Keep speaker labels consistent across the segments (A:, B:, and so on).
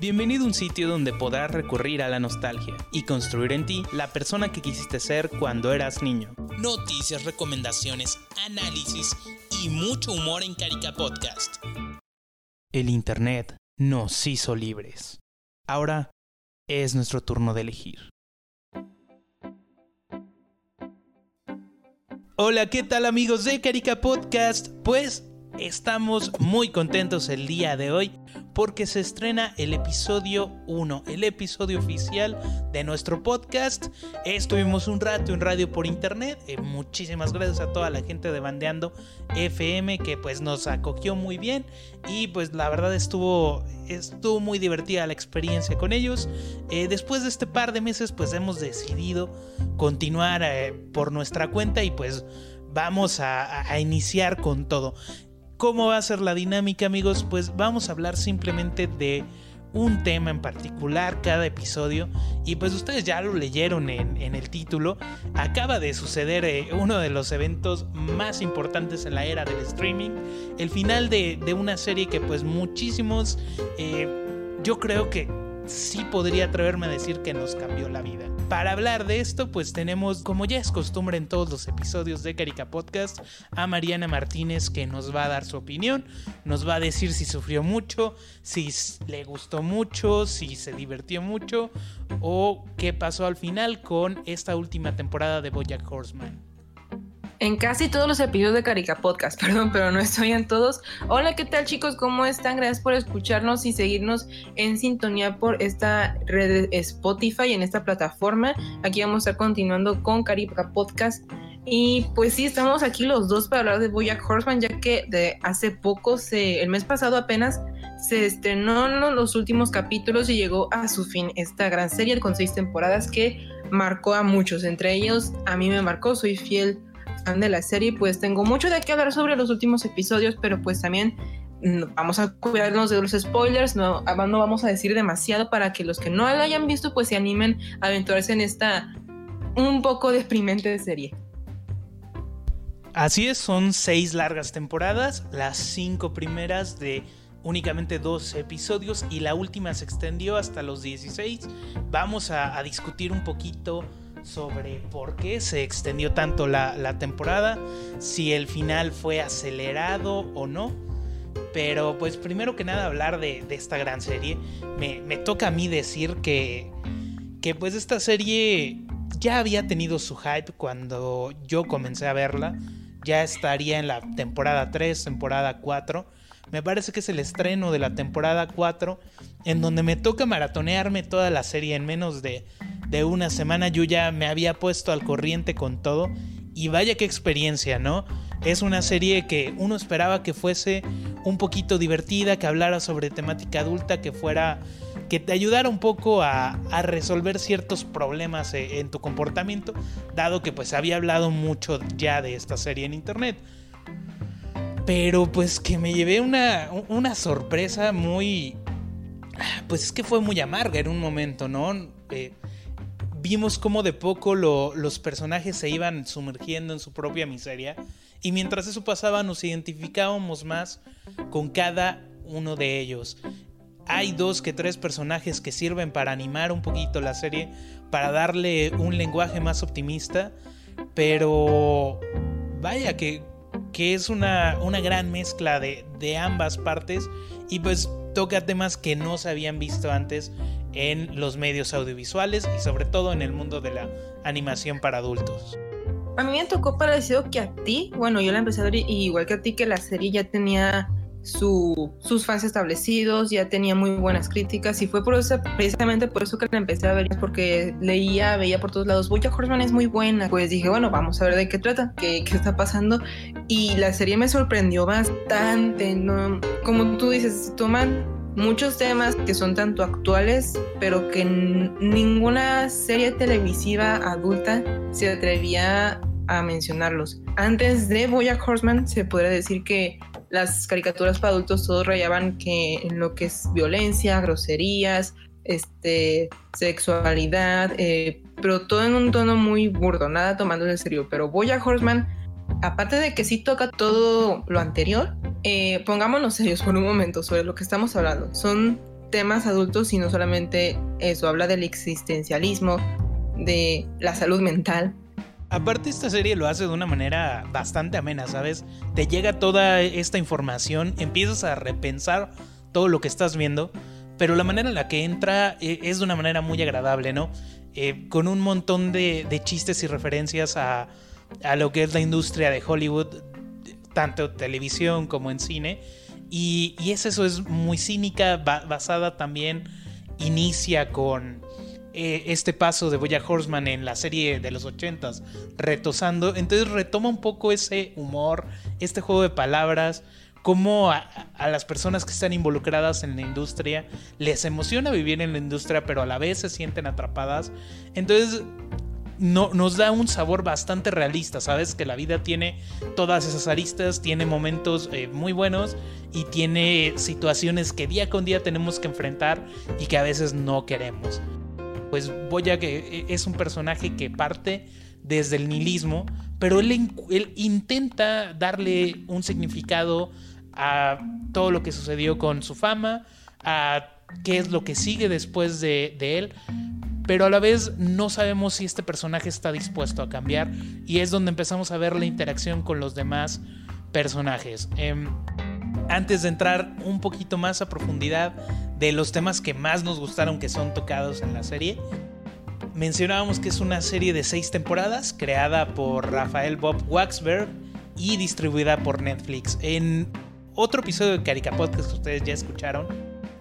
A: Bienvenido a un sitio donde podrás recurrir a la nostalgia y construir en ti la persona que quisiste ser cuando eras niño. Noticias, recomendaciones, análisis y mucho humor en Carica Podcast. El Internet nos hizo libres. Ahora es nuestro turno de elegir. Hola, ¿qué tal amigos de Carica Podcast? Pues estamos muy contentos el día de hoy porque se estrena el episodio 1, el episodio oficial de nuestro podcast. Estuvimos un rato en radio por internet. Eh, muchísimas gracias a toda la gente de Bandeando FM que pues nos acogió muy bien y pues la verdad estuvo, estuvo muy divertida la experiencia con ellos. Eh, después de este par de meses pues hemos decidido continuar eh, por nuestra cuenta y pues vamos a, iniciar con todo. ¿Cómo va a ser la dinámica amigos? Pues vamos a hablar simplemente de un tema en particular cada episodio. Y pues ustedes ya lo leyeron en, el título. Acaba de suceder eh, uno de los eventos más importantes en la era del streaming. El final de, una serie que pues muchísimos eh, yo creo que sí podría atreverme a decir que nos cambió la vida para hablar de esto, pues tenemos, como ya es costumbre en todos los episodios de Carica Podcast, a Mariana Martínez que nos va a dar su opinión, nos va a decir si sufrió mucho, si le gustó mucho, si se divirtió mucho o qué pasó al final con esta última temporada de Bojack Horseman
B: en casi todos los episodios de Carica Podcast, perdón, pero no estoy en todos. Hola, ¿qué tal chicos? ¿Cómo están? Gracias por escucharnos y seguirnos en sintonía por esta red Spotify, en esta plataforma. Aquí vamos a estar continuando con Carica Podcast. Y pues sí, estamos aquí los dos para hablar de Boyack Horseman, ya que de hace poco, se, el mes pasado apenas, se estrenó los últimos capítulos y llegó a su fin esta gran serie con seis temporadas que marcó a muchos. Entre ellos, a mí me marcó, soy fiel de la serie, pues tengo mucho de qué hablar sobre los últimos episodios, pero pues también mm, vamos a cuidarnos de los spoilers, no, no vamos a decir demasiado para que los que no la hayan visto pues se animen a aventurarse en esta un poco deprimente de serie.
A: Así es, son seis largas temporadas, las cinco primeras de únicamente dos episodios y la última se extendió hasta los 16. Vamos a discutir un poquito sobre por qué se extendió tanto la, temporada, si el final fue acelerado o no. Pero pues primero que nada hablar de, esta gran serie. Me, toca a mí decir que, que pues esta serie ya había tenido su hype cuando yo comencé a verla. Ya estaría en la temporada 3, temporada 4. Me parece que es el estreno de la temporada 4 en donde me toca maratonearme toda la serie en menos de de una semana yo ya me había puesto al corriente con todo y vaya qué experiencia, ¿no? Es una serie que uno esperaba que fuese un poquito divertida, que hablara sobre temática adulta, que fuera que te ayudara un poco a, resolver ciertos problemas eh, en tu comportamiento, dado que pues había hablado mucho ya de esta serie en internet. Pero pues que me llevé una, una sorpresa muy... Pues es que fue muy amarga en un momento, ¿no? Eh, vimos cómo de poco los personajes se iban sumergiendo en su propia miseria y mientras eso pasaba nos identificábamos más con cada uno de ellos. Hay dos que tres personajes que sirven para animar un poquito la serie, para darle un lenguaje más optimista, pero vaya que, que es una, una gran mezcla de, de ambas partes y pues toca temas que no se habían visto antes en los medios audiovisuales y sobre todo en el mundo de la animación para adultos.
B: A mí me tocó parecido que a ti, bueno, yo la empecé a ver igual que a ti, que la serie ya tenía su, sus fans establecidos, ya tenía muy buenas críticas y fue por eso, precisamente por eso que la empecé a ver, porque leía, veía por todos lados, Boya Horseman es muy buena, pues dije, bueno, vamos a ver de qué trata, qué, qué está pasando y la serie me sorprendió bastante, ¿no? Como tú dices, toman muchos temas que son tanto actuales, pero que ninguna serie televisiva adulta se atrevía a mencionarlos. Antes de Bojack Horseman se podría decir que las caricaturas para adultos todos rayaban que en lo que es violencia, groserías, este, sexualidad, eh, pero todo en un tono muy burdo, nada tomando en serio. Pero Bojack Horseman, aparte de que sí toca todo lo anterior, eh, pongámonos serios por un momento sobre lo que estamos hablando. Son temas adultos y no solamente eso, habla del existencialismo, de la salud mental.
A: Aparte esta serie lo hace de una manera bastante amena, ¿sabes? Te llega toda esta información, empiezas a repensar todo lo que estás viendo, pero la manera en la que entra eh, es de una manera muy agradable, ¿no? Eh, con un montón de, chistes y referencias a, lo que es la industria de Hollywood, tanto televisión como en cine. Y, es eso, es muy cínica, basada también, inicia con eh, este paso de Boya Horseman en la serie de los 80s, retosando. Entonces retoma un poco ese humor, este juego de palabras cómo a, las personas que están involucradas en la industria les emociona vivir en la industria, pero a la vez se sienten atrapadas. Entonces, no, nos da un sabor bastante realista, ¿sabes? Que la vida tiene todas esas aristas, tiene momentos eh, muy buenos y tiene situaciones que día con día tenemos que enfrentar y que a veces no queremos. Pues Boya que eh, es un personaje que parte desde el nihilismo, pero él, él intenta darle un significado a todo lo que sucedió con su fama, a qué es lo que sigue después de, él, pero a la vez no sabemos si este personaje está dispuesto a cambiar y es donde empezamos a ver la interacción con los demás personajes. Em, antes de entrar un poquito más a profundidad de los temas que más nos gustaron que son tocados en la serie, mencionábamos que es una serie de seis temporadas creada por Rafael Bob Waxberg y distribuida por Netflix. En otro episodio de Carica Podcast que ustedes ya escucharon,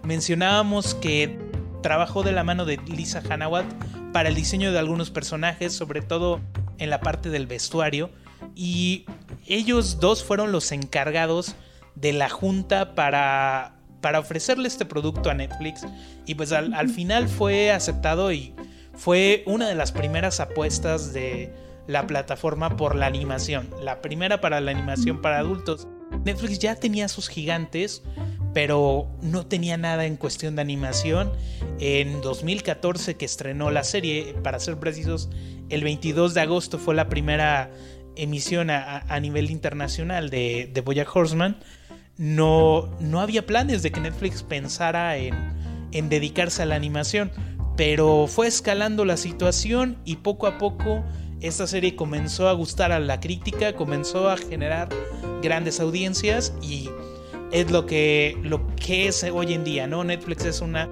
A: mencionábamos que trabajó de la mano de Lisa Hanawat para el diseño de algunos personajes, sobre todo en la parte del vestuario, y ellos dos fueron los encargados de la junta para, para ofrecerle este producto a Netflix, y pues al, al final fue aceptado y fue una de las primeras apuestas de la plataforma por la animación, la primera para la animación para adultos. Netflix ya tenía sus gigantes, pero no tenía nada en cuestión de animación. En 2014 que estrenó la serie, para ser precisos, el 22 de agosto fue la primera emisión a, nivel internacional de, de Boya Horseman. No, no había planes de que Netflix pensara en, en dedicarse a la animación, pero fue escalando la situación y poco a poco esta serie comenzó a gustar a la crítica, comenzó a generar grandes audiencias y es lo que, lo que es hoy en día, ¿no? Netflix es una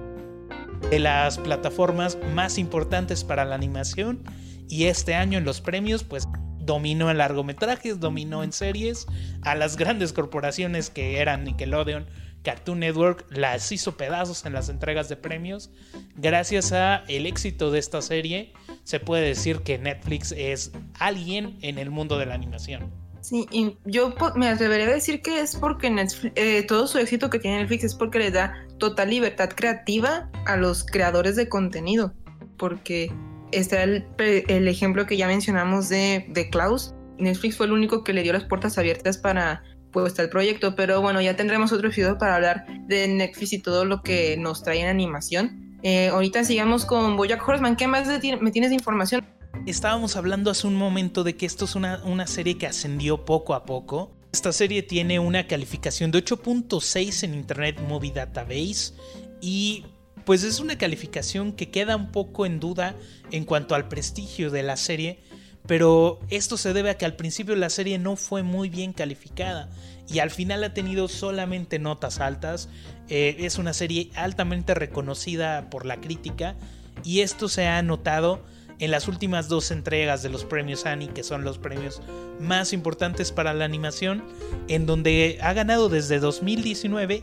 A: de las plataformas más importantes para la animación y este año en los premios pues dominó en largometrajes, dominó en series, a las grandes corporaciones que eran Nickelodeon, Cartoon Network las hizo pedazos en las entregas de premios. Gracias a el éxito de esta serie, se puede decir que Netflix es alguien en el mundo de la animación.
B: Sí, y yo me atrevería a decir que es porque eh, todo su éxito que tiene Netflix es porque le da total libertad creativa a los creadores de contenido. Porque está el, ejemplo que ya mencionamos de, de Klaus. Netflix fue el único que le dio las puertas abiertas para pues el proyecto, pero bueno, ya tendremos otro episodio para hablar de Netflix y todo lo que nos trae en animación. Eh, ahorita sigamos con Bojack Horseman. ¿Qué más me tienes de información?
A: Estábamos hablando hace un momento de que esto es una, una serie que ascendió poco a poco. Esta serie tiene una calificación de 8.6 en Internet Movie Database y pues es una calificación que queda un poco en duda en cuanto al prestigio de la serie pero esto se debe a que al principio la serie no fue muy bien calificada y al final ha tenido solamente notas altas. Eh, es una serie altamente reconocida por la crítica y esto se ha notado en las últimas dos entregas de los premios Annie, que son los premios más importantes para la animación, en donde ha ganado desde 2019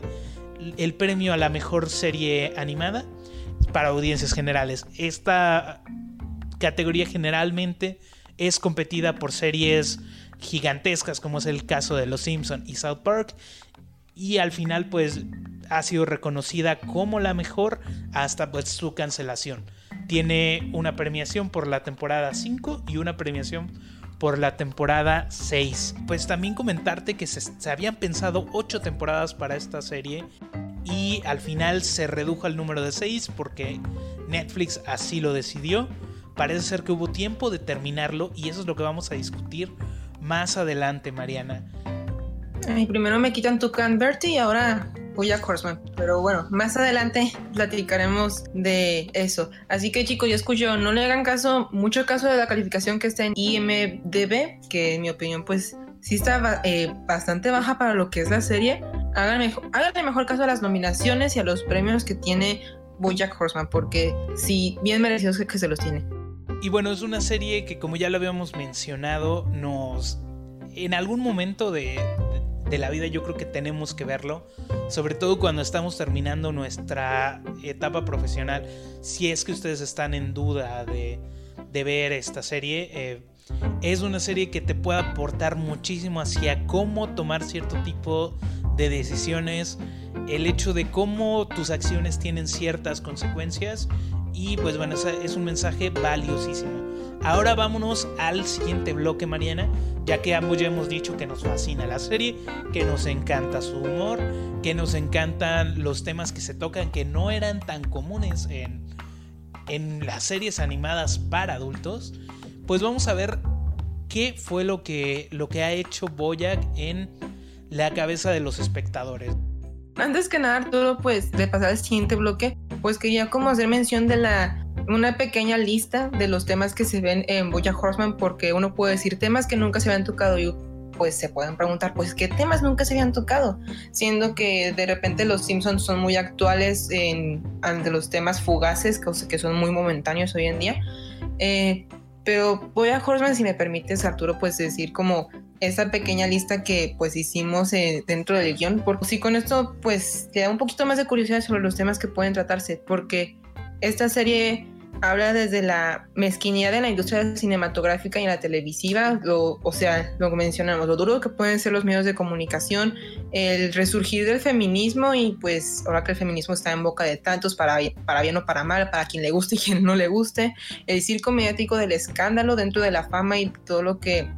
A: el premio a la mejor serie animada para audiencias generales. Esta categoría generalmente es competida por series gigantescas como es el caso de Los Simpson y South Park y al final pues ha sido reconocida como la mejor hasta pues su cancelación. Tiene una premiación por la temporada 5 y una premiación por la temporada 6. Pues también comentarte que se, habían pensado 8 temporadas para esta serie y al final se redujo al número de 6 porque Netflix así lo decidió parece ser que hubo tiempo de terminarlo y eso es lo que vamos a discutir más adelante, Mariana.
B: Ay, primero me quitan tu Bertie y ahora voy a Horseman. Pero bueno, más adelante platicaremos de eso. Así que chicos, ya escucho, no le hagan caso, mucho caso de la calificación que está en IMDB, que en mi opinión pues sí está eh, bastante baja para lo que es la serie. Háganle mejor, mejor caso a las nominaciones y a los premios que tiene Bojack Horseman, porque sí, bien merecidos que, que se los tiene.
A: Y bueno, es una serie que como ya lo habíamos mencionado, nos... En algún momento de, de la vida yo creo que tenemos que verlo, sobre todo cuando estamos terminando nuestra etapa profesional, si es que ustedes están en duda de, ver esta serie. Eh, es una serie que te puede aportar muchísimo hacia cómo tomar cierto tipo de decisiones, el hecho de cómo tus acciones tienen ciertas consecuencias y pues bueno, es un mensaje valiosísimo. Ahora vámonos al siguiente bloque, Mariana, ya que ambos ya hemos dicho que nos fascina la serie, que nos encanta su humor, que nos encantan los temas que se tocan que no eran tan comunes en, en las series animadas para adultos. Pues vamos a ver qué fue lo que, lo que ha hecho Boyack en la cabeza de los espectadores.
B: Antes que nada, Arturo, pues de pasar al siguiente bloque, pues quería como hacer mención de la una pequeña lista de los temas que se ven en Boya Horseman, porque uno puede decir temas que nunca se habían tocado y pues se pueden preguntar, pues qué temas nunca se habían tocado, siendo que de repente los Simpsons son muy actuales en, ante los temas fugaces, que, son muy momentáneos hoy en día. Eh, pero voy a Horseman, si me permites, Arturo, pues decir como esa pequeña lista que pues hicimos eh, dentro del guion, porque si con esto pues te da un poquito más de curiosidad sobre los temas que pueden tratarse, porque esta serie habla desde la mezquinidad de la industria cinematográfica y la televisiva, o sea, lo mencionamos, lo duro que pueden ser los medios de comunicación, el resurgir del feminismo y pues ahora que el feminismo está en boca de tantos, para, para bien o para mal, para quien le guste y quien no le guste, el circo mediático del escándalo dentro de la fama y todo lo que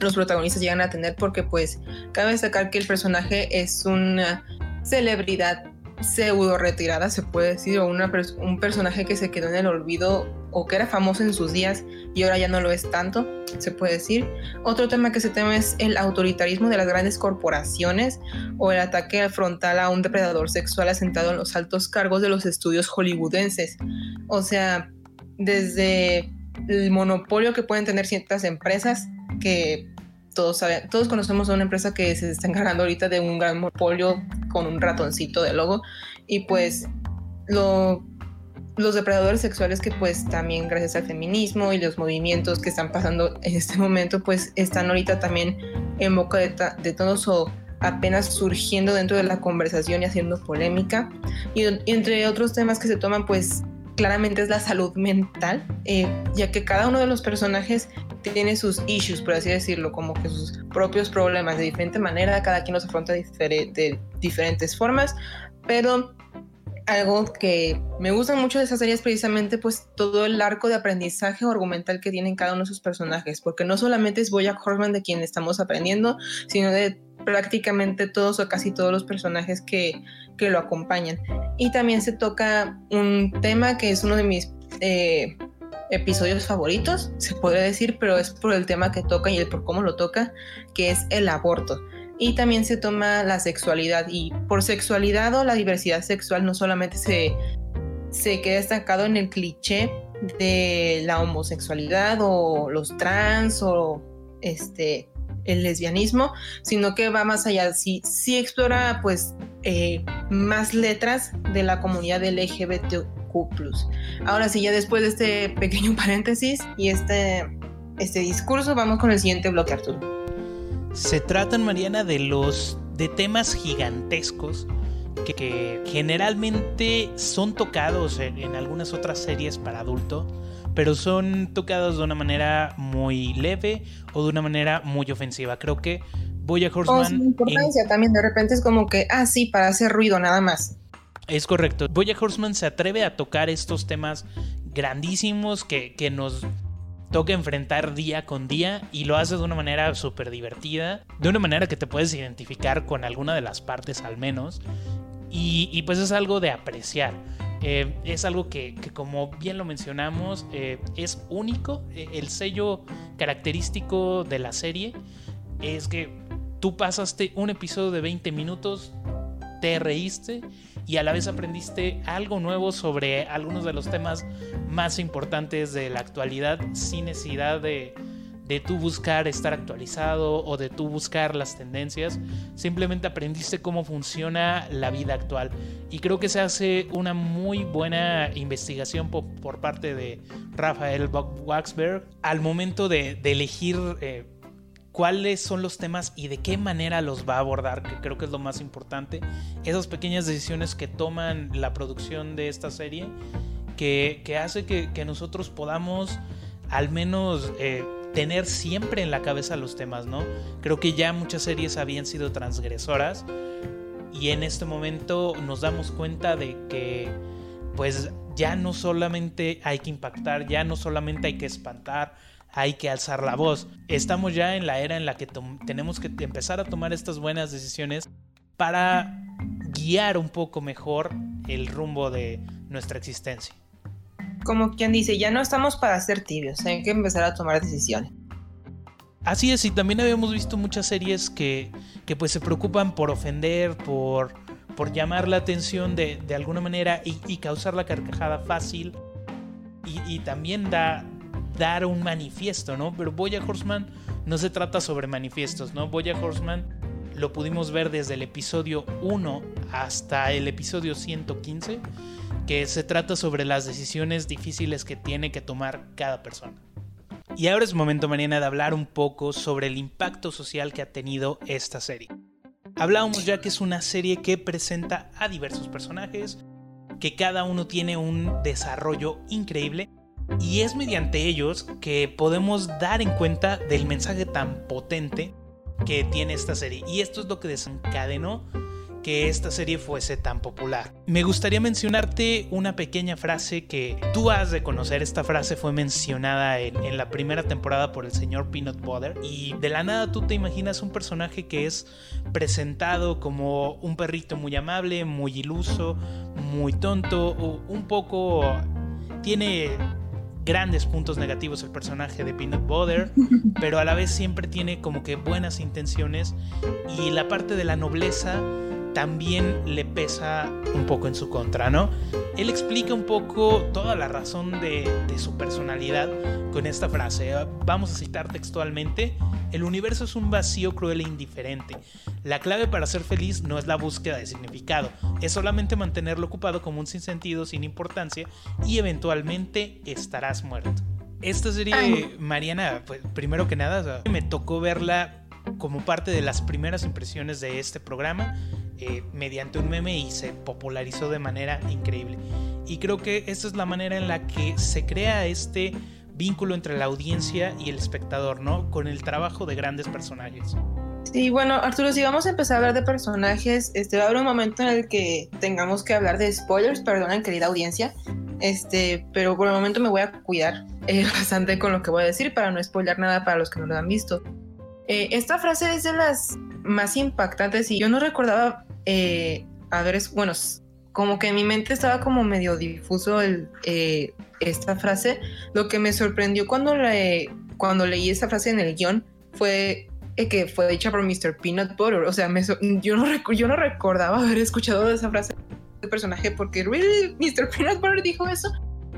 B: los protagonistas llegan a tener porque pues cabe destacar que el personaje es una celebridad pseudo retirada se puede decir o una, un personaje que se quedó en el olvido o que era famoso en sus días y ahora ya no lo es tanto se puede decir. Otro tema que se teme es el autoritarismo de las grandes corporaciones o el ataque frontal a un depredador sexual asentado en los altos cargos de los estudios hollywoodenses. O sea desde el monopolio que pueden tener ciertas empresas que todos, saben, todos conocemos a una empresa que se está encargando ahorita de un gran monopolio con un ratoncito de logo. Y pues lo, los depredadores sexuales que pues también gracias al feminismo y los movimientos que están pasando en este momento pues están ahorita también en boca de, de todos o apenas surgiendo dentro de la conversación y haciendo polémica. Y, entre otros temas que se toman pues claramente es la salud mental, eh, ya que cada uno de los personajes tiene sus issues, por así decirlo, como que sus propios problemas de diferente manera, cada quien los afronta de diferentes formas, pero algo que me gusta mucho de esa serie precisamente pues todo el arco de aprendizaje o argumental que tienen cada uno de sus personajes, porque no solamente es Boya Horseman de quien estamos aprendiendo, sino de prácticamente todos o casi todos los personajes que, que lo acompañan. Y también se toca un tema que es uno de mis eh, episodios favoritos, se podría decir, pero es por el tema que toca y el por cómo lo toca, que es el aborto. Y también se toma la sexualidad y por sexualidad o la diversidad sexual no solamente se, se queda estancado en el cliché de la homosexualidad o los trans o este el lesbianismo, sino que va más allá, sí, sí explora pues eh, más letras de la comunidad LGBTQ Ahora sí, ya después de este pequeño paréntesis y este, este discurso, vamos con el siguiente bloque, Arturo.
A: Se tratan, Mariana, de los de temas gigantescos que, generalmente son tocados en, algunas otras series para adulto, pero son tocados de una manera muy leve o de una manera muy ofensiva. Creo que voy a Horseman.
B: importancia también, de repente es como que, ah, sí, para hacer ruido nada más.
A: Es correcto. Boya Horseman se atreve a tocar estos temas grandísimos que, nos toca enfrentar día con día y lo hace de una manera súper divertida, de una manera que te puedes identificar con alguna de las partes al menos. Y, pues es algo de apreciar. Eh, es algo que, como bien lo mencionamos, eh, es único. Eh, el sello característico de la serie es que tú pasaste un episodio de 20 minutos, te reíste y a la vez aprendiste algo nuevo sobre algunos de los temas más importantes de la actualidad sin necesidad de, de tú buscar estar actualizado o de tú buscar las tendencias, simplemente aprendiste cómo funciona la vida actual. Y creo que se hace una muy buena investigación por, parte de Rafael Waxberg al momento de, elegir eh, cuáles son los temas y de qué manera los va a abordar, que creo que es lo más importante. Esas pequeñas decisiones que toman la producción de esta serie, que, hace que, nosotros podamos al menos... Eh, tener siempre en la cabeza los temas, ¿no? Creo que ya muchas series habían sido transgresoras y en este momento nos damos cuenta de que pues ya no solamente hay que impactar, ya no solamente hay que espantar, hay que alzar la voz. Estamos ya en la era en la que tenemos que empezar a tomar estas buenas decisiones para guiar un poco mejor el rumbo de nuestra existencia
B: como quien dice, ya no estamos para ser tibios, hay que empezar a tomar decisiones.
A: Así es, y también habíamos visto muchas series que, que pues se preocupan por ofender, por, por llamar la atención de, de alguna manera y, causar la carcajada fácil. Y, también da, dar un manifiesto, ¿no? Pero Boya Horseman no se trata sobre manifiestos, ¿no? Boya Horseman lo pudimos ver desde el episodio 1 hasta el episodio 115 que se trata sobre las decisiones difíciles que tiene que tomar cada persona. Y ahora es momento, Mariana, de hablar un poco sobre el impacto social que ha tenido esta serie. Hablábamos ya que es una serie que presenta a diversos personajes, que cada uno tiene un desarrollo increíble, y es mediante ellos que podemos dar en cuenta del mensaje tan potente que tiene esta serie. Y esto es lo que desencadenó que esta serie fuese tan popular. Me gustaría mencionarte una pequeña frase que tú has de conocer. Esta frase fue mencionada en, la primera temporada por el señor Peanut Butter y de la nada tú te imaginas un personaje que es presentado como un perrito muy amable, muy iluso, muy tonto, o un poco tiene grandes puntos negativos el personaje de Peanut Butter, pero a la vez siempre tiene como que buenas intenciones y la parte de la nobleza también le pesa un poco en su contra, ¿no? Él explica un poco toda la razón de, su personalidad con esta frase. Vamos a citar textualmente, el universo es un vacío cruel e indiferente. La clave para ser feliz no es la búsqueda de significado, es solamente mantenerlo ocupado como un sinsentido sin importancia y eventualmente estarás muerto. Esta serie, Mariana, pues primero que nada, me tocó verla como parte de las primeras impresiones de este programa eh, mediante un meme y se popularizó de manera increíble. Y creo que esta es la manera en la que se crea este vínculo entre la audiencia y el espectador, ¿no? Con el trabajo de grandes personajes.
B: Sí, bueno, Arturo, si vamos a empezar a hablar de personajes, este va a haber un momento en el que tengamos que hablar de spoilers, perdonen, querida audiencia, este, pero por el momento me voy a cuidar eh, bastante con lo que voy a decir para no spoiler nada para los que no lo han visto. Eh, esta frase es de las más impactantes y yo no recordaba eh, es, bueno, como que en mi mente estaba como medio difuso el, eh, esta frase. Lo que me sorprendió cuando, le, cuando leí esta frase en el guion fue eh, que fue dicha por Mr. Peanut Butter. O sea, yo, no yo no recordaba haber escuchado esa frase de personaje porque, ¿really? ¿Mr. Peanut Butter dijo eso?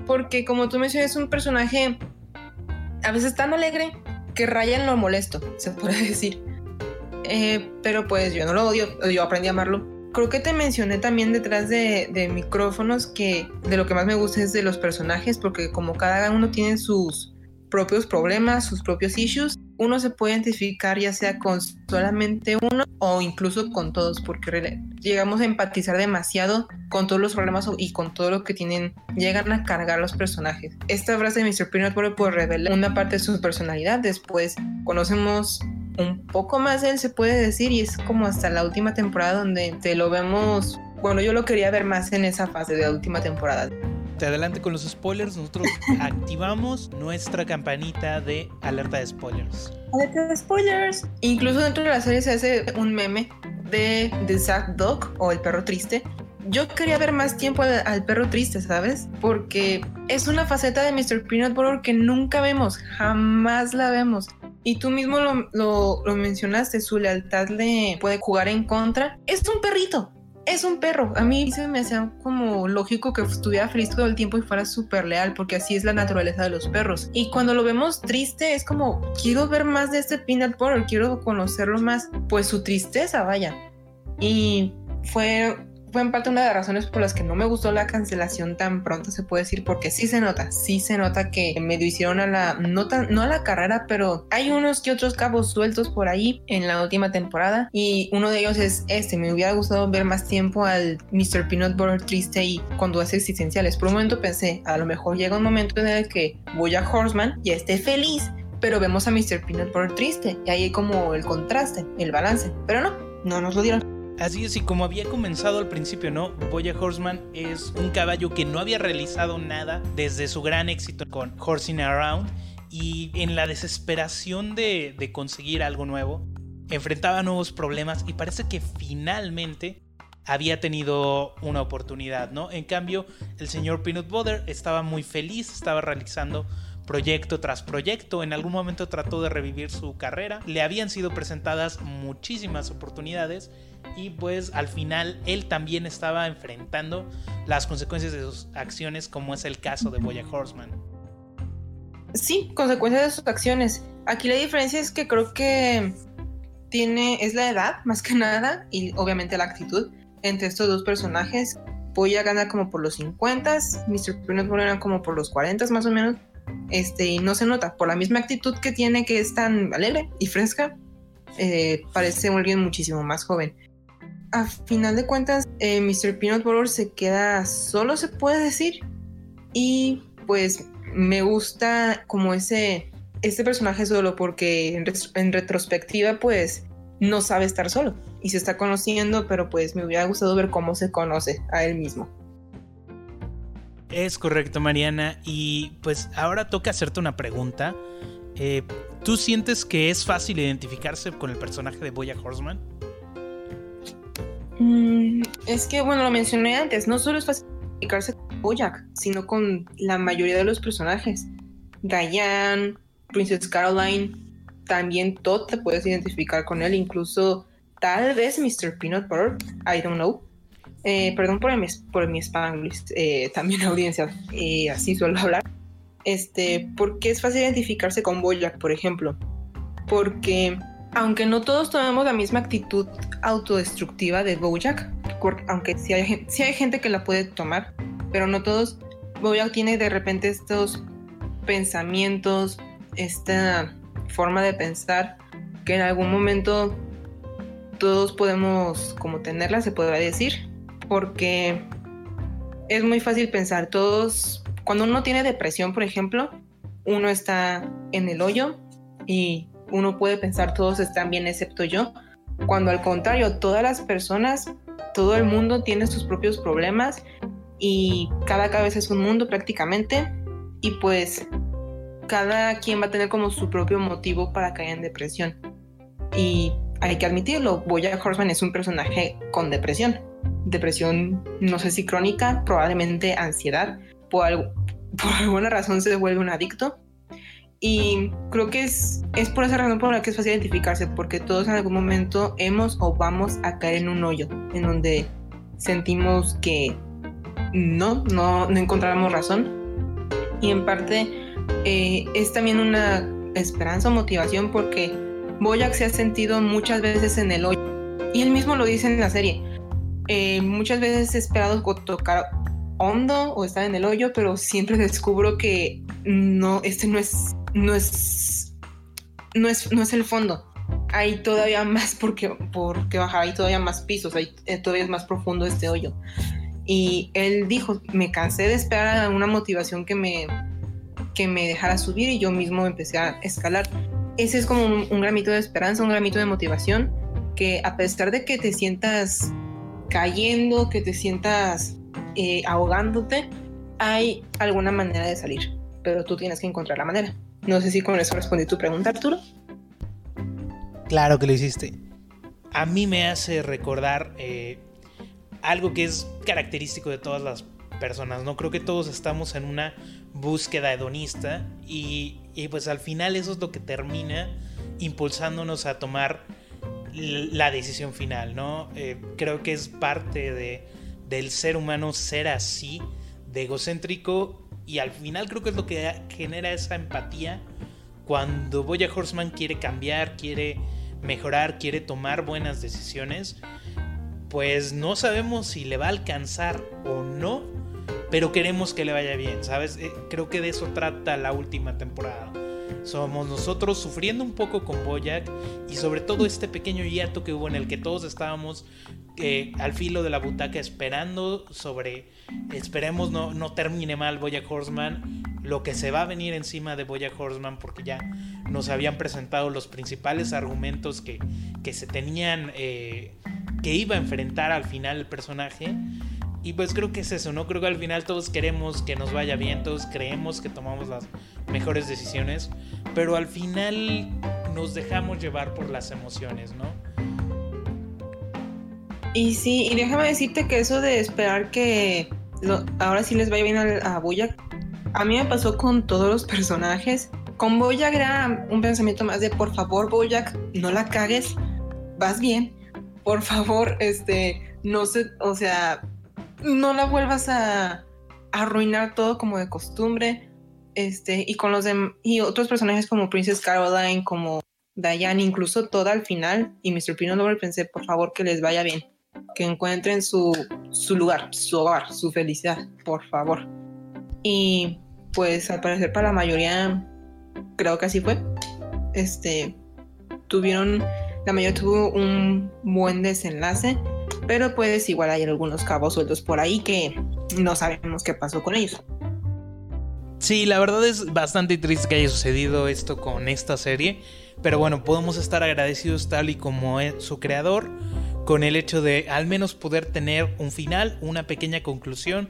B: Porque como tú mencionas, es un personaje a veces tan alegre que raya en lo molesto, se puede decir. Eh, pero pues yo no lo odio, yo aprendí a amarlo. Creo que te mencioné también detrás de, micrófonos que de lo que más me gusta es de los personajes, porque como cada uno tiene sus propios problemas, sus propios issues, uno se puede identificar ya sea con solamente uno o incluso con todos, porque llegamos a empatizar demasiado con todos los problemas y con todo lo que tienen, llegan a cargar los personajes. Esta frase de Mr. Peanut Butter revela una parte de su personalidad, después conocemos un poco más de él se puede decir y es como hasta la última temporada donde te lo vemos, bueno, yo lo quería ver más en esa fase de la última temporada.
A: Te adelante con los spoilers, nosotros activamos nuestra campanita de alerta de spoilers.
B: Alerta de spoilers. Incluso dentro de la serie se hace un meme de The Zack Dog o el perro triste, yo quería ver más tiempo al, perro triste, ¿sabes? Porque es una faceta de Mr. Peanut Butter que nunca vemos, jamás la vemos. Y tú mismo lo, lo mencionaste, su lealtad le puede jugar en contra. Es un perrito, es un perro. A mí se me hacía como lógico que estuviera feliz todo el tiempo y fuera súper leal, porque así es la naturaleza de los perros. Y cuando lo vemos triste, es como, quiero ver más de este peanut butter, quiero conocerlo más. Pues su tristeza, vaya. Y fue fue en parte una de las razones por las que no me gustó la cancelación tan pronto, se puede decir, porque sí se nota, sí se nota que medio hicieron a la, no, no a la carrera, pero hay unos que otros cabos sueltos por ahí en la última temporada y uno de ellos es este, me hubiera gustado ver más tiempo al Mr. Peanut Butter triste y con dudas existenciales. Por un momento pensé, a lo mejor llega un momento en el que voy a Horseman y esté feliz, pero vemos a Mr. Peanut Butter triste y ahí hay como el contraste, el balance, pero no, no nos lo dieron.
A: Así es, y como había comenzado al principio, ¿no? Boya Horseman es un caballo que no había realizado nada desde su gran éxito con Horsing Around y en la desesperación de, de conseguir algo nuevo, enfrentaba nuevos problemas y parece que finalmente había tenido una oportunidad, ¿no? En cambio, el señor Peanut Butter estaba muy feliz, estaba realizando proyecto tras proyecto. En algún momento trató de revivir su carrera. Le habían sido presentadas muchísimas oportunidades y pues al final él también estaba enfrentando las consecuencias de sus acciones como es el caso de Boya Horseman.
B: Sí, consecuencias de sus acciones. Aquí la diferencia es que creo que tiene es la edad más que nada y obviamente la actitud entre estos dos personajes. Boya gana como por los 50, Mr. Peanut Butter como por los 40 más o menos. Este, y no se nota por la misma actitud que tiene que es tan alegre y fresca. Eh, parece alguien muchísimo más joven a final de cuentas, eh, Mr. Peanut Butter se queda solo, se puede decir. Y pues me gusta como ese, este personaje solo, porque en, retrospectiva, pues no sabe estar solo y se está conociendo, pero pues me hubiera gustado ver cómo se conoce a él mismo.
A: Es correcto, Mariana. Y pues ahora toca hacerte una pregunta. Eh, ¿Tú sientes que es fácil identificarse con el personaje de Boya Horseman?
B: Mm, es que, bueno, lo mencioné antes, no solo es fácil identificarse con Bojack, sino con la mayoría de los personajes. Diane, Princess Caroline, también Todd te puedes identificar con él, incluso tal vez Mr. Peanut Butter, I don't know. Eh, perdón por, mi, por mi spanglish, eh, también audiencia, eh, así suelo hablar. Este, ¿Por qué es fácil identificarse con Bojack, por ejemplo? Porque aunque no todos tomemos la misma actitud autodestructiva de Bojack, aunque sí hay, hay gente que la puede tomar, pero no todos, Bojack tiene de repente estos pensamientos, esta forma de pensar que en algún momento todos podemos como tenerla, se podría decir, porque es muy fácil pensar, todos, cuando uno tiene depresión, por ejemplo, uno está en el hoyo y uno puede pensar todos están bien excepto yo, cuando al contrario, todas las personas, todo el mundo tiene sus propios problemas y cada cabeza es un mundo prácticamente y pues cada quien va a tener como su propio motivo para caer en depresión. Y hay que admitirlo, Boya Horseman es un personaje con depresión. Depresión, no sé si crónica, probablemente ansiedad. Por, por alguna razón se vuelve un adicto. Y creo que es, es por esa razón por la que es fácil identificarse, porque todos en algún momento hemos o vamos a caer en un hoyo, en donde sentimos que no, no, no encontramos razón. Y en parte eh, es también una esperanza o motivación porque Boyack se ha sentido muchas veces en el hoyo. Y él mismo lo dice en la serie. Eh, muchas veces he esperado tocar hondo o estar en el hoyo, pero siempre descubro que no, este no es no es, no es, no es el fondo. Hay todavía más porque, porque bajar, hay todavía más pisos, hay, eh, todavía es más profundo este hoyo. Y él dijo, me cansé de esperar a una motivación que me, que me dejara subir y yo mismo empecé a escalar. Ese es como un, gramito de esperanza, un gramito de motivación, que a pesar de que te sientas cayendo, que te sientas eh, ahogándote, hay alguna manera de salir, pero tú tienes que encontrar la manera. No sé si con eso respondí tu pregunta, Arturo.
A: Claro que lo hiciste. A mí me hace recordar eh, algo que es característico de todas las personas, ¿no? Creo que todos estamos en una búsqueda hedonista y, y, pues al final eso es lo que termina impulsándonos a tomar la decisión final, ¿no? Eh, creo que es parte de, del ser humano ser así, de egocéntrico, y al final creo que es lo que genera esa empatía cuando Boya Horseman quiere cambiar, quiere mejorar, quiere tomar buenas decisiones, pues no sabemos si le va a alcanzar o no, pero queremos que le vaya bien, ¿sabes? Eh, creo que de eso trata la última temporada. Somos nosotros sufriendo un poco con Boyac y sobre todo este pequeño hiato que hubo en el que todos estábamos eh, al filo de la butaca esperando sobre, esperemos no, no termine mal Boyac Horseman, lo que se va a venir encima de Boyac Horseman porque ya nos habían presentado los principales argumentos que, que se tenían, eh, que iba a enfrentar al final el personaje. Y pues creo que es eso, ¿no? Creo que al final todos queremos que nos vaya bien, todos creemos que tomamos las mejores decisiones, pero al final nos dejamos llevar por las emociones, ¿no?
B: Y sí, y déjame decirte que eso de esperar que ahora sí les vaya bien a, a a mí me pasó con todos los personajes. Con Boyac era un pensamiento más de por favor, Boyac, no la cagues, vas bien. Por favor, este, no sé, o sea, no la vuelvas a arruinar todo como de costumbre. Este, y con los y otros personajes como Princess Caroline, como Diane, incluso toda al final, y Mr. Pino Lover pensé, por favor, que les vaya bien, que encuentren su, su lugar, su hogar, su felicidad, por favor. Y pues al parecer para la mayoría, creo que así fue. Este, tuvieron, la mayoría tuvo un buen desenlace pero pues igual hay algunos cabos sueltos por ahí que no sabemos qué pasó con ellos.
A: Sí, la verdad es bastante triste que haya sucedido esto con esta serie, pero bueno, podemos estar agradecidos tal y como es su creador con el hecho de al menos poder tener un final, una pequeña conclusión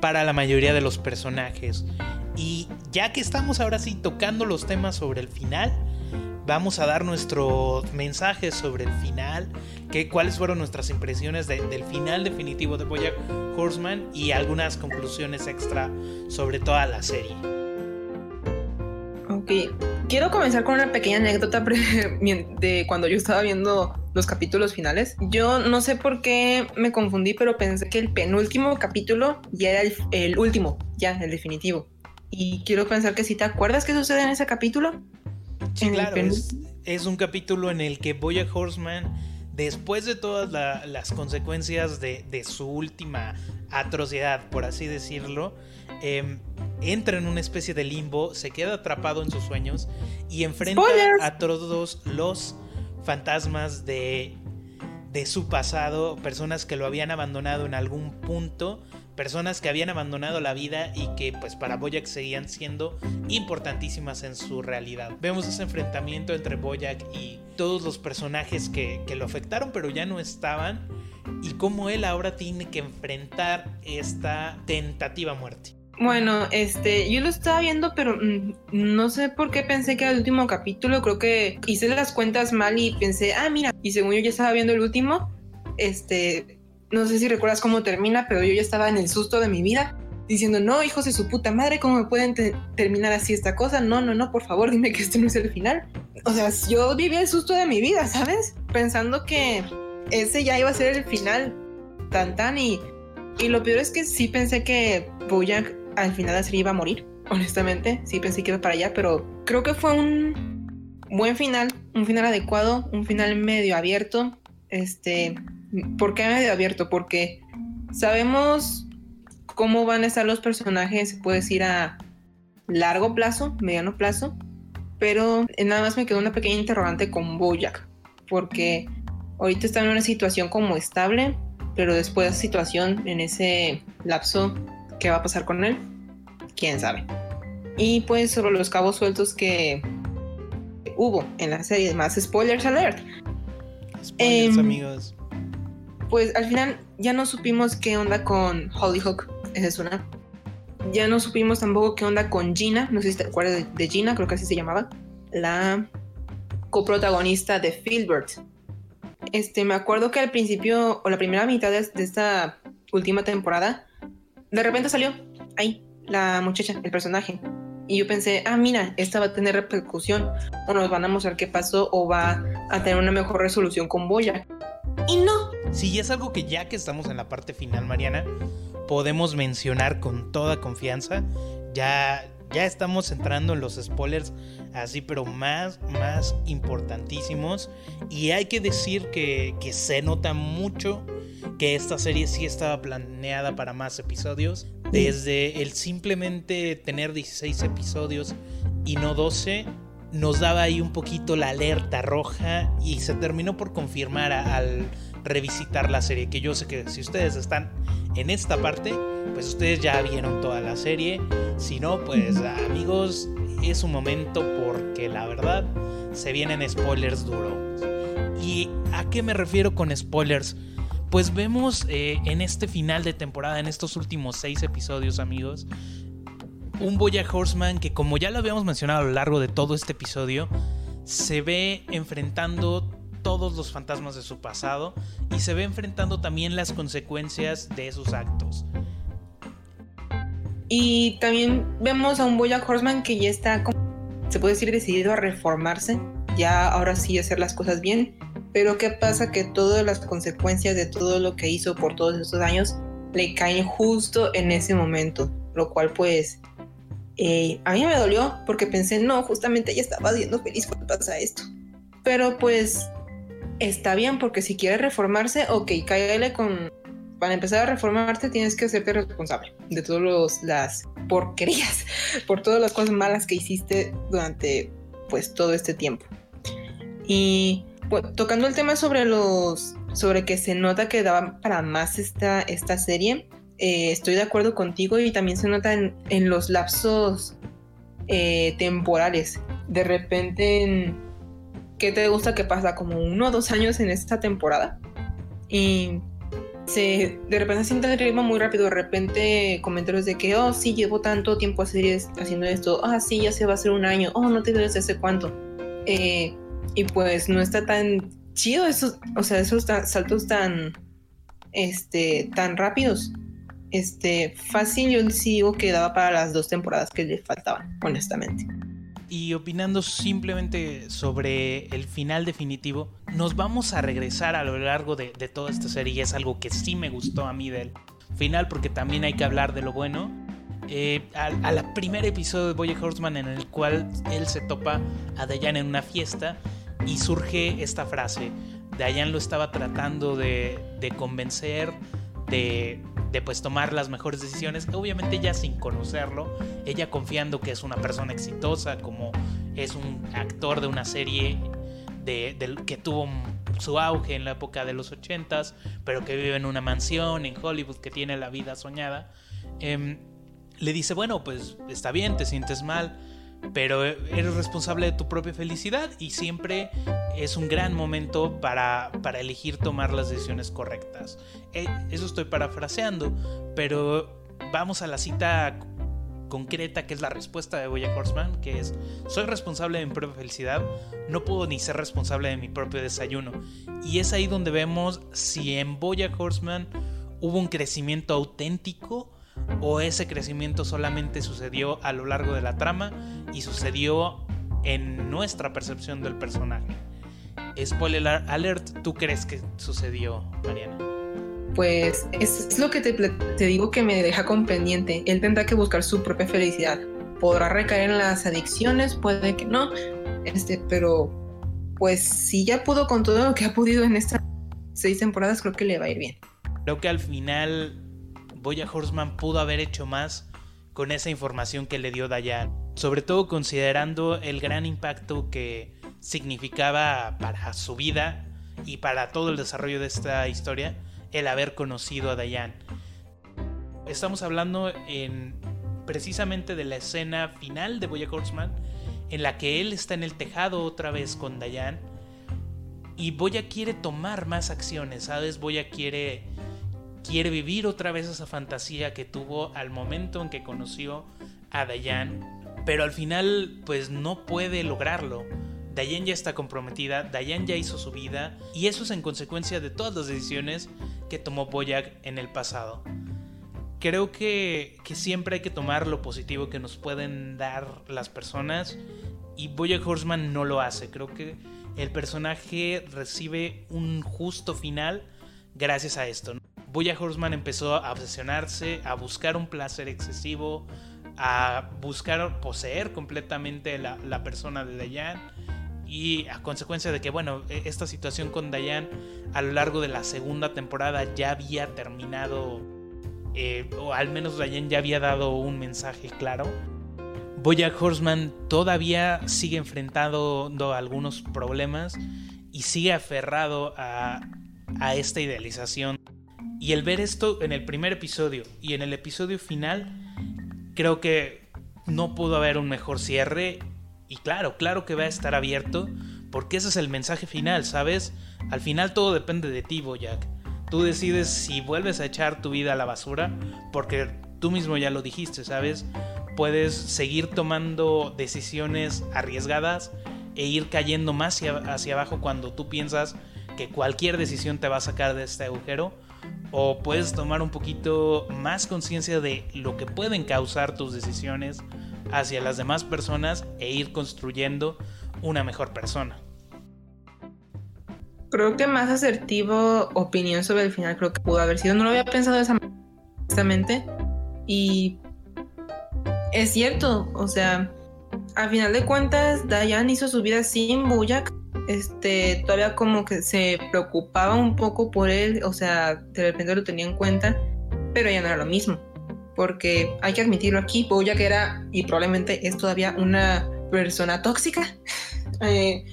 A: para la mayoría de los personajes. Y ya que estamos ahora sí tocando los temas sobre el final, vamos a dar nuestro mensaje sobre el final, que, cuáles fueron nuestras impresiones del final definitivo de Bojack Horseman y algunas conclusiones extra sobre toda la serie.
B: Ok, quiero comenzar con una pequeña anécdota de cuando yo estaba viendo los capítulos finales. Yo no sé por qué me confundí, pero pensé que el penúltimo capítulo ya era el, último, ya, el definitivo. Y quiero pensar que si te acuerdas qué sucede en ese capítulo.
A: Sí, claro, es, un capítulo en el que Boya Horseman, después de todas las consecuencias de, su última atrocidad, por así decirlo, em, entra en una especie de limbo, se queda atrapado en sus sueños y enfrenta a todos los fantasmas de, de su pasado, personas que lo habían abandonado en algún punto personas que habían abandonado la vida y que pues para Boyack seguían siendo importantísimas en su realidad. Vemos ese enfrentamiento entre Boyack y todos los personajes que, lo afectaron pero ya no estaban y cómo él ahora tiene que enfrentar esta tentativa muerte.
B: Bueno, este, yo lo estaba viendo, pero mm, no sé por qué pensé que era el último capítulo. Creo que hice las cuentas mal y pensé, ah, mira, y según yo ya estaba viendo el último, este, no sé si recuerdas cómo termina, pero yo ya estaba en el susto de mi vida, diciendo, no, hijos de su puta madre, ¿cómo me pueden terminar así esta cosa? No, no, no, por favor, dime que esto no es el final. O sea, yo vivía el susto de mi vida, ¿sabes? Pensando que ese ya iba a ser el final, tan tan, y, y lo peor es que sí pensé que Bojack al final la serie iba a morir, honestamente, sí pensé que iba para allá, pero creo que fue un buen final, un final adecuado, un final medio abierto, este ¿Por qué medio abierto? Porque sabemos cómo van a estar los personajes, se puede decir a largo plazo, mediano plazo, pero nada más me quedó una pequeña interrogante con Bojack, porque ahorita está en una situación como estable, pero después de esa situación, en ese lapso, ¿qué va a pasar con él? ¿Quién sabe? Y pues sobre los cabos sueltos que hubo en la serie, más spoilers alert.
A: Spoilers, em, amigos
B: pues al final ya no supimos qué onda con Hollyhock, esa es una. Ya no supimos tampoco qué onda con Gina, no sé si te acuerdas de, Gina, creo que así se llamaba, la coprotagonista de Filbert. Este, me acuerdo que al principio, o la primera mitad de, esta última temporada, de repente salió ahí la muchacha, el personaje. Y yo pensé, ah, mira, esta va a tener repercusión, o nos van a mostrar qué pasó, o va a tener una mejor resolución con Boya. Y no.
A: Sí, es algo que ya que estamos en la parte final, Mariana, podemos mencionar con toda confianza. Ya, ya estamos entrando en los spoilers así, pero más, más importantísimos. Y hay que decir que, que se nota mucho que esta serie sí estaba planeada para más episodios. Desde el simplemente tener 16 episodios y no 12, nos daba ahí un poquito la alerta roja y se terminó por confirmar al revisitar la serie. Que yo sé que si ustedes están en esta parte, pues ustedes ya vieron toda la serie. Si no, pues amigos, es un momento porque la verdad se vienen spoilers duros. ¿Y a qué me refiero con spoilers? Pues vemos eh, en este final de temporada, en estos últimos seis episodios, amigos, un Boya Horseman que, como ya lo habíamos mencionado a lo largo de todo este episodio, se ve enfrentando todos los fantasmas de su pasado y se ve enfrentando también las consecuencias de sus actos.
B: Y también vemos a un Boya Horseman que ya está, se puede decir, decidido a reformarse, ya ahora sí hacer las cosas bien. Pero ¿qué pasa? Que todas las consecuencias de todo lo que hizo por todos estos años le caen justo en ese momento, lo cual pues eh, a mí me dolió porque pensé, no, justamente ella estaba siendo feliz cuando pasa esto. Pero pues está bien porque si quiere reformarse, ok, cállale con... Para empezar a reformarte tienes que hacerte responsable de todas las porquerías, por todas las cosas malas que hiciste durante pues todo este tiempo. Y pues, tocando el tema sobre los sobre que se nota que daba para más esta, esta serie, eh, estoy de acuerdo contigo y también se nota en, los lapsos eh, temporales. De repente, ¿qué te gusta que pasa? Como uno o dos años en esta temporada. Y se, de repente siente el ritmo muy rápido. De repente, comentarios de que, oh, sí, llevo tanto tiempo haciendo esto. Ah, sí, ya se va a hacer un año. Oh, no te veo desde hace cuánto. Eh, y pues no está tan chido esos, o sea, esos saltos tan, este, tan rápidos este, fácil yo sí digo que daba para las dos temporadas que le faltaban, honestamente.
A: Y opinando simplemente sobre el final definitivo, nos vamos a regresar a lo largo de, toda esta serie y es algo que sí me gustó a mí del final porque también hay que hablar de lo bueno. Eh, al, primer episodio de Boy Horseman en el cual él se topa a Dayan en una fiesta y surge esta frase. Dayan lo estaba tratando de, de convencer de, de pues tomar las mejores decisiones, obviamente ella sin conocerlo, ella confiando que es una persona exitosa, como es un actor de una serie de, que tuvo su auge en la época de los 80s, pero que vive en una mansión en Hollywood, que tiene la vida soñada, em, le dice, bueno, pues está bien, te sientes mal, pero eres responsable de tu propia felicidad y siempre es un gran momento para, elegir tomar las decisiones correctas. Eh, eso estoy parafraseando, pero vamos a la cita concreta que es la respuesta de Boya Horseman, que es, soy responsable de mi propia felicidad, no puedo ni ser responsable de mi propio desayuno. Y es ahí donde vemos si en Boya Horseman hubo un crecimiento auténtico o ese crecimiento solamente sucedió a lo largo de la trama y sucedió en nuestra percepción del personaje. Spoiler alert, ¿tú crees que sucedió, Mariana?
B: Pues es, lo que te, te, digo que me deja con pendiente. Él tendrá que buscar su propia felicidad. Podrá recaer en las adicciones, puede que no, este, pero pues si ya pudo con todo lo que ha podido en estas seis temporadas, creo que le va a ir bien.
A: Creo que al final Boya Horseman pudo haber hecho más con esa información que le dio Dayan, sobre todo considerando el gran impacto que significaba para su vida y para todo el desarrollo de esta historia el haber conocido a Dayan. Estamos hablando en precisamente de la escena final de Boya Horseman en la que él está en el tejado otra vez con Dayan y Boya quiere tomar más acciones, ¿sabes? Boya quiere quiere vivir otra vez esa fantasía que tuvo al momento en que conoció a Dayan, pero al final pues no puede lograrlo. Dayan ya está comprometida, Dayan ya hizo su vida y eso es en consecuencia de todas las decisiones que tomó Boyack en el pasado. creo que, que, siempre hay que tomar lo positivo que nos pueden dar las personas y Bojack Horseman no lo hace. Creo que el personaje recibe un justo final gracias a esto. Boya Horseman empezó a obsesionarse, a buscar un placer excesivo, a buscar poseer completamente la, persona de Dayan. Y a consecuencia de que, bueno, e, esta situación con Dayan a lo largo de la segunda temporada ya había terminado, eh, o al menos Dayan ya había dado un mensaje claro. Boya Horseman todavía sigue enfrentando algunos problemas y sigue aferrado a esta idealización y el ver esto en el primer episodio y en el episodio final, creo que no pudo haber un mejor cierre. Y claro, claro que va a estar abierto, porque ese es el mensaje final, ¿sabes? Al final todo depende de ti, Boyack. Tú decides si vuelves a echar tu vida a la basura, porque tú mismo ya lo dijiste, ¿sabes? Puedes seguir tomando decisiones arriesgadas e ir cayendo más hacia abajo cuando tú piensas que cualquier decisión te va a sacar de este agujero o puedes tomar un poquito más conciencia de lo que pueden causar tus decisiones hacia las demás personas e ir construyendo una mejor persona.
B: Creo que más asertivo opinión sobre el final creo que pudo haber sido. No lo había pensado de esa manera y es cierto, o sea, al final de cuentas Diane hizo su vida sin Bojack este, todavía como que se preocupaba un poco por él, o sea, de repente lo tenía en cuenta, pero ya no era lo mismo, porque hay que admitirlo aquí, que era y probablemente es todavía una persona tóxica, eh,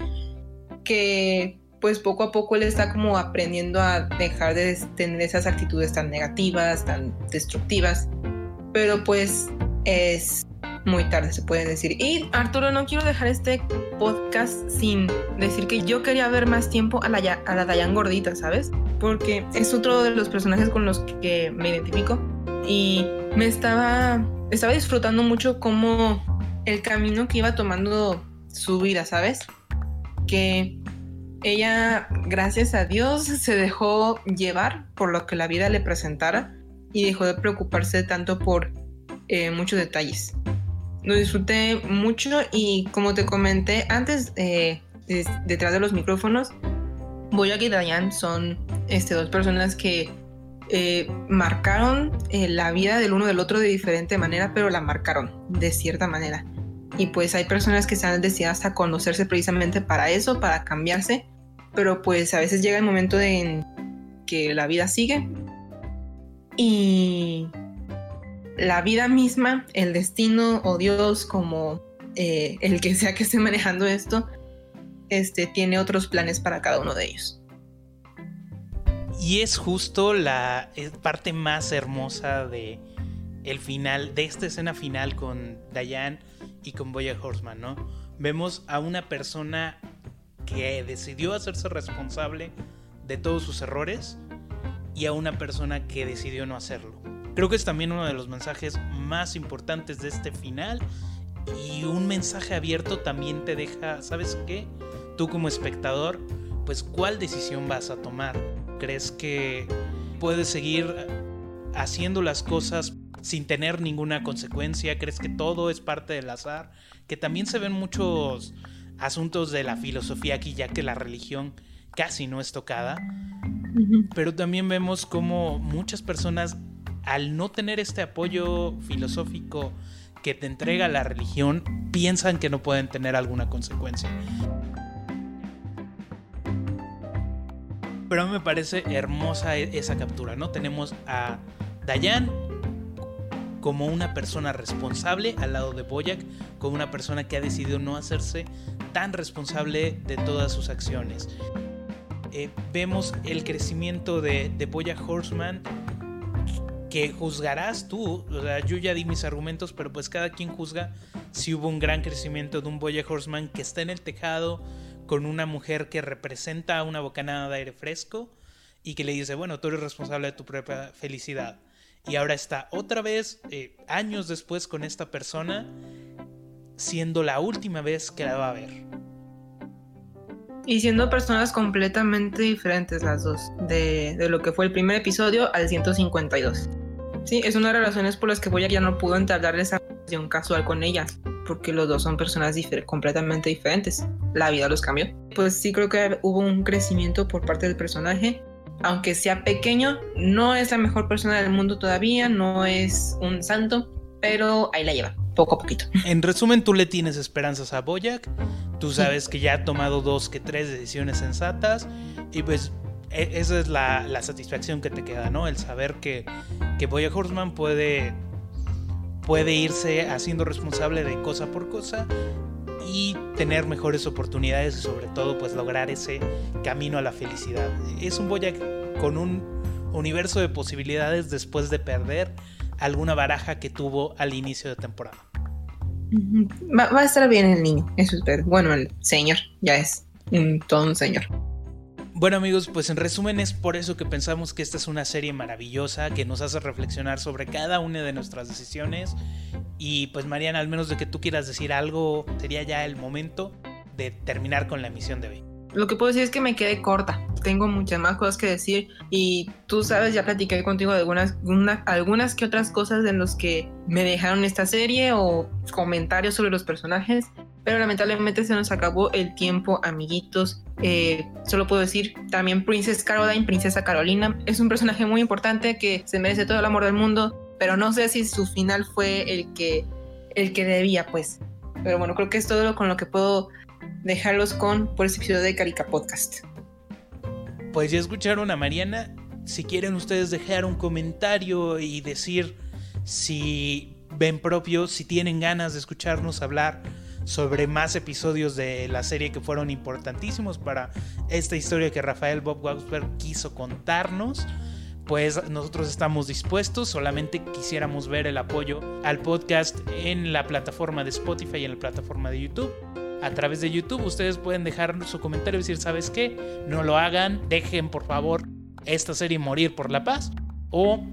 B: que pues poco a poco él está como aprendiendo a dejar de tener esas actitudes tan negativas, tan destructivas, pero pues es muy tarde, se puede decir. Y Arturo, no quiero dejar este podcast sin decir que yo quería ver más tiempo a la, a la Dayan gordita, ¿sabes? Porque es otro de los personajes con los que me identifico y me estaba, estaba disfrutando mucho como el camino que iba tomando su vida, ¿sabes? Que ella, gracias a Dios, se dejó llevar por lo que la vida le presentara y dejó de preocuparse tanto por eh, muchos detalles lo disfruté mucho y como te comenté antes, eh, detrás de los micrófonos, Boyack y Dayan son este, dos personas que eh, marcaron eh, la vida del uno del otro de diferente manera, pero la marcaron de cierta manera. Y pues hay personas que están decididas a conocerse precisamente para eso, para cambiarse, pero pues a veces llega el momento de que la vida sigue y la vida misma, el destino o Dios, como eh, el que sea que esté manejando esto, este, tiene otros planes para cada uno de ellos.
A: Y es justo la parte más hermosa de el final, de esta escena final con Diane y con Boya Horseman, ¿no? Vemos a una persona que decidió hacerse responsable de todos sus errores y a una persona que decidió no hacerlo. Creo que es también uno de los mensajes más importantes de este final. Y un mensaje abierto también te deja, ¿sabes qué? Tú como espectador, pues cuál decisión vas a tomar. ¿Crees que puedes seguir haciendo las cosas sin tener ninguna consecuencia? ¿Crees que todo es parte del azar? Que también se ven muchos asuntos de la filosofía aquí, ya que la religión casi no es tocada. Pero también vemos como muchas personas al no tener este apoyo filosófico que te entrega la religión, piensan que no pueden tener alguna consecuencia. Pero a mí me parece hermosa e-, esa captura, ¿no? Tenemos a Dayan como una persona responsable al lado de Boyack, como una persona que ha decidido no hacerse tan responsable de todas sus acciones. Eh, vemos el crecimiento de, de Boyack Horseman que juzgarás tú. O sea, yo ya di mis argumentos, pero pues cada quien juzga si hubo un gran crecimiento de un Boya Horseman que está en el tejado con una mujer que representa una bocanada de aire fresco y que le dice, bueno, tú eres responsable de tu propia felicidad. Y ahora está otra vez, eh, años después, con esta persona, siendo la última vez que la va a ver.
B: Y siendo personas completamente diferentes las dos, de, de lo que fue el primer episodio al 152 Sí, es una de las razones por las que Boyack ya no pudo entablar esa relación casual con ella, porque los dos son personas completamente diferentes. La vida los cambió. Pues sí creo que hubo un crecimiento por parte del personaje. Aunque sea pequeño, no es la mejor persona del mundo todavía, no es un santo, pero ahí la lleva, poco a poquito.
A: En resumen, tú le tienes esperanzas a Boyack, tú sabes que ya ha tomado dos que tres decisiones sensatas y pues esa es la, satisfacción que te queda, ¿no? El saber que, que Boya Horseman puede, puede irse haciendo responsable de cosa por cosa y tener mejores oportunidades y sobre todo pues lograr ese camino a la felicidad. Es un Boya con un universo de posibilidades después de perder alguna baraja que tuvo al inicio de temporada.
B: Va, a estar bien el niño, eso es Bueno, el señor ya es todo un señor.
A: Bueno amigos, pues en resumen es por eso que pensamos que esta es una serie maravillosa que nos hace reflexionar sobre cada una de nuestras decisiones y pues Mariana, al menos de que tú quieras decir algo, sería ya el momento de terminar con la emisión de hoy.
B: Lo que puedo decir es que me quedé corta. Tengo muchas más cosas que decir y tú sabes, ya platiqué contigo de algunas, algunas que otras cosas en los que me dejaron esta serie o comentarios sobre los personajes pero lamentablemente se nos acabó el tiempo, amiguitos. Eh, solo puedo decir también Princess Caroline, Princesa Carolina. Es un personaje muy importante que se merece todo el amor del mundo, pero no sé si su final fue el que, el que debía, pues. Pero bueno, creo que es todo con lo que puedo dejarlos con por este episodio de Carica Podcast.
A: Pues ya escucharon a Mariana. Si quieren ustedes dejar un comentario y decir si ven propio, si tienen ganas de escucharnos hablar sobre más episodios de la serie que fueron importantísimos para esta historia que Rafael Bob Waksberg quiso contarnos. Pues nosotros estamos dispuestos, solamente quisiéramos ver el apoyo al podcast en la plataforma de Spotify y en la plataforma de YouTube a través de YouTube. Ustedes pueden dejar su comentario y decir, ¿sabes qué? No lo hagan, dejen por favor esta serie morir por la paz. O,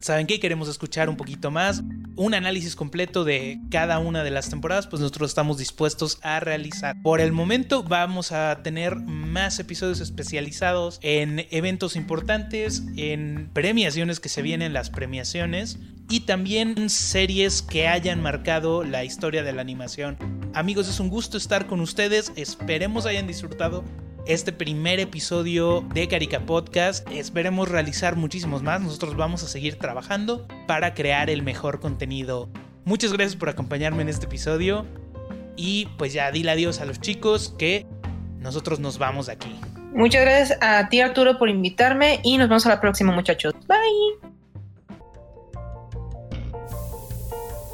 A: ¿saben qué? Queremos escuchar un poquito más un análisis completo de cada una de las temporadas, pues nosotros estamos dispuestos a realizar. Por el momento vamos a tener más episodios especializados en eventos importantes, en premiaciones que se vienen, las premiaciones, y también series que hayan marcado la historia de la animación. Amigos, es un gusto estar con ustedes, esperemos hayan disfrutado este primer episodio de Carica Podcast. Esperemos realizar muchísimos más. Nosotros vamos a seguir trabajando para crear el mejor contenido. Muchas gracias por acompañarme en este episodio. Y pues ya dile adiós a los chicos que nosotros nos vamos de aquí.
B: Muchas gracias a ti Arturo por invitarme y nos vemos a la próxima muchachos. Bye.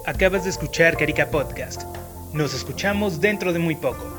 A: Acabas de escuchar Carica Podcast. Nos escuchamos dentro de muy poco.